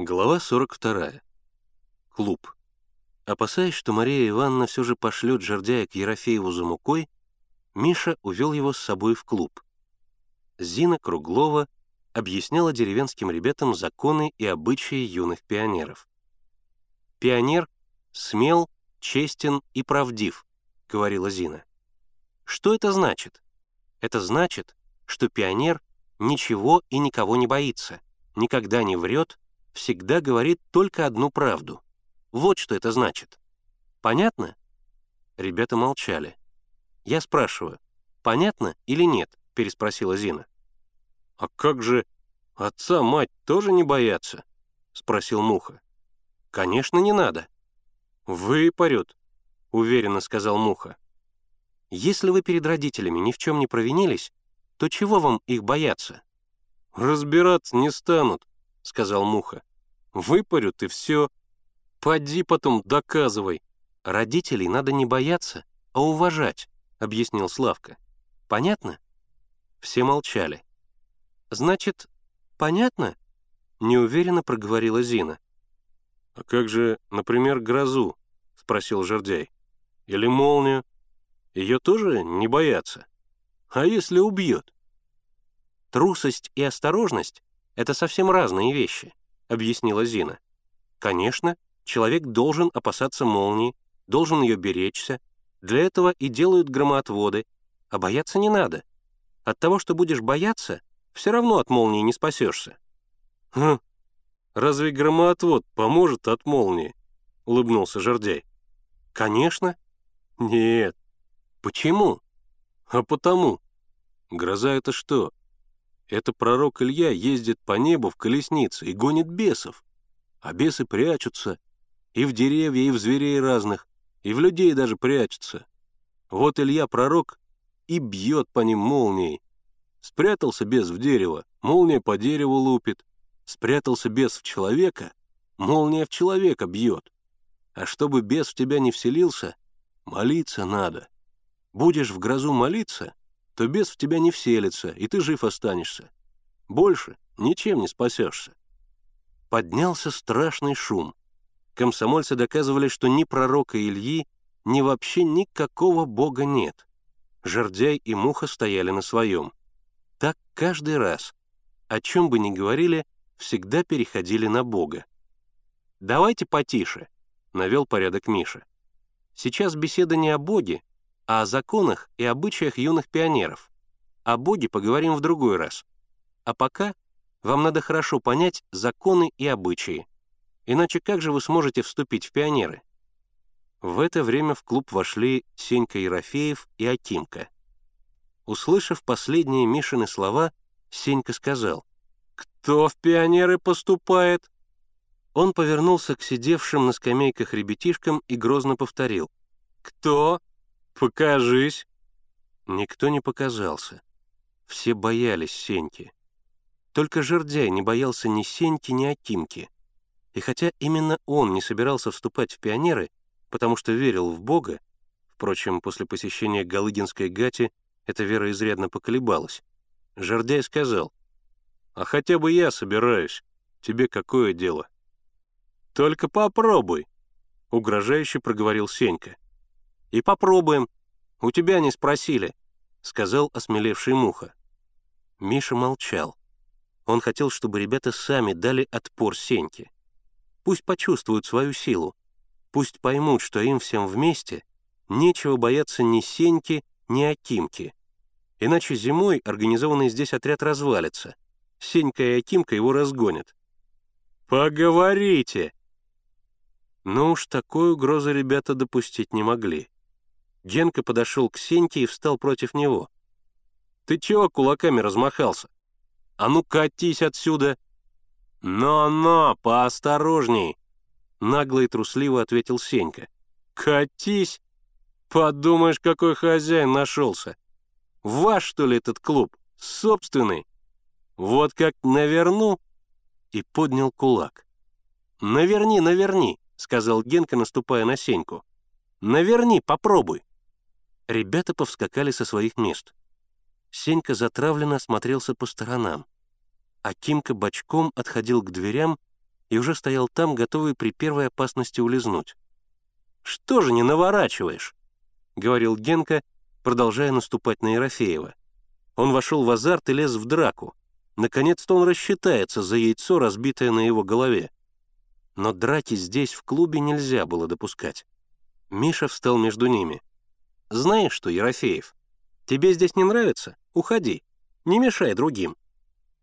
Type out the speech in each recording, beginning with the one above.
Глава 42. Клуб. Опасаясь, что Мария Ивановна все же пошлет жердяя к Ерофееву за мукой, Миша увел его с собой в клуб. Зина Круглова объясняла деревенским ребятам законы и обычаи юных пионеров. «Пионер смел, честен и правдив», — говорила Зина. «Что это значит? Это значит, что пионер ничего и никого не боится, никогда не врет, всегда говорит только одну правду. Вот что это значит. Понятно?» Ребята молчали. Я спрашиваю, понятно или нет? переспросила Зина. «А как же отца, мать тоже не боятся?» — спросил Муха. «Конечно, не надо». «Выпарют», — уверенно сказал Муха. «Если вы перед родителями ни в чем не провинились, то чего вам их бояться?» «Разбираться не станут», — сказал Муха. «Выпарют и все. Поди потом доказывай. Родителей надо не бояться, а уважать», — объяснил Славка. «Понятно?» Все молчали. «Значит, понятно?» — неуверенно проговорила Зина. «А как же, например, грозу?» — спросил Жердяй. «Или молнию? Ее тоже не боятся? А если убьет?» «Трусость и осторожность — это совсем разные вещи», — объяснила Зина. «Конечно, человек должен опасаться молнии, должен ее беречься. Для этого и делают громоотводы, а бояться не надо. От того, что будешь бояться, все равно от молнии не спасешься». «Хм, разве громоотвод поможет от молнии?» — улыбнулся Жердяй. «Конечно». «Нет». «Почему?» «А потому». «Гроза — это что? Это пророк Илья ездит по небу в колеснице и гонит бесов. А бесы прячутся и в деревья, и в зверей разных, и в людей даже прячутся. Вот Илья пророк и бьет по ним молнией. Спрятался бес в дерево, молния по дереву лупит. Спрятался бес в человека, молния в человека бьет. А чтобы бес в тебя не вселился, молиться надо. Будешь в грозу молиться, то бес в тебя не вселится, и ты жив останешься. Больше ничем не спасешься. Поднялся страшный шум. Комсомольцы доказывали, что ни пророка Ильи, ни вообще никакого бога нет. Жердяй и Муха стояли на своем. Так каждый раз. О чем бы ни говорили, всегда переходили на Бога. «Давайте потише», — навел порядок Миша. «Сейчас беседа не о Боге, а о законах и обычаях юных пионеров. О Боге поговорим в другой раз. А пока вам надо хорошо понять законы и обычаи. Иначе как же вы сможете вступить в пионеры?» В это время в клуб вошли Сенька Ерофеев и Акимка. Услышав последние Мишины слова, Сенька сказал, «Кто в пионеры поступает?» Он повернулся к сидевшим на скамейках ребятишкам и грозно повторил, «Кто? Покажись!» Никто не показался. Все боялись Сеньки. Только Жердяй не боялся ни Сеньки, ни Акимки. И хотя именно он не собирался вступать в пионеры, потому что верил в Бога, впрочем, после посещения Галыгинской гати эта вера изрядно поколебалась, Жердяй сказал, «А хотя бы я собираюсь, тебе какое дело?» «Только попробуй», — угрожающе проговорил Сенька. «И попробуем. У тебя не спросили», — сказал осмелевший Муха. Миша молчал. Он хотел, чтобы ребята сами дали отпор Сеньке. Пусть почувствуют свою силу, Пусть поймут, что им всем вместе нечего бояться ни Сеньки, ни Акимки. Иначе зимой организованный здесь отряд развалится. Сенька и Акимка его разгонят. «Поговорите!» Но уж такой угрозы ребята допустить не могли. Генка подошел к Сеньке и встал против него. «Ты чего кулаками размахался? А ну катись отсюда!» «Но-но, поосторожней!» Нагло и трусливо ответил Сенька. «Катись! Подумаешь, какой хозяин нашелся! Ваш, что ли, этот клуб? Собственный? Вот как наверну!» И поднял кулак. «Наверни, наверни!» — сказал Генка, наступая на Сеньку. «Наверни, попробуй!» Ребята повскакали со своих мест. Сенька затравленно осмотрелся по сторонам, а Кимка бочком отходил к дверям и уже стоял там, готовый при первой опасности улизнуть. «Что же не наворачиваешь?» — говорил Генка, продолжая наступать на Ерофеева. Он вошел в азарт и лез в драку. Наконец-то он рассчитается за яйцо, разбитое на его голове. Но драки здесь, в клубе, нельзя было допускать. Миша встал между ними. «Знаешь что, Ерофеев, тебе здесь не нравится? Уходи. Не мешай другим.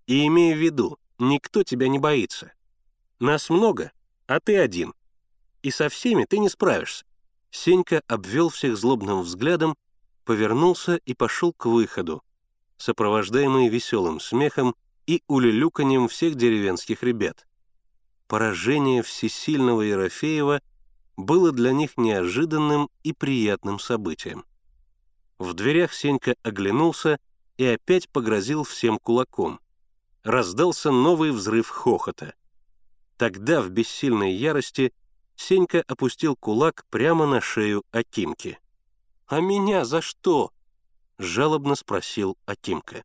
И имей в виду, никто тебя не боится. Нас много, а ты один. И со всеми ты не справишься». Сенька обвел всех злобным взглядом, повернулся и пошел к выходу, сопровождаемый веселым смехом и улюлюканьем всех деревенских ребят. Поражение всесильного Ерофеева было для них неожиданным и приятным событием. В дверях Сенька оглянулся и опять погрозил всем кулаком. Раздался новый взрыв хохота. Тогда в бессильной ярости Сенька опустил кулак прямо на шею Акимки. «А меня за что?» — жалобно спросил Акимка.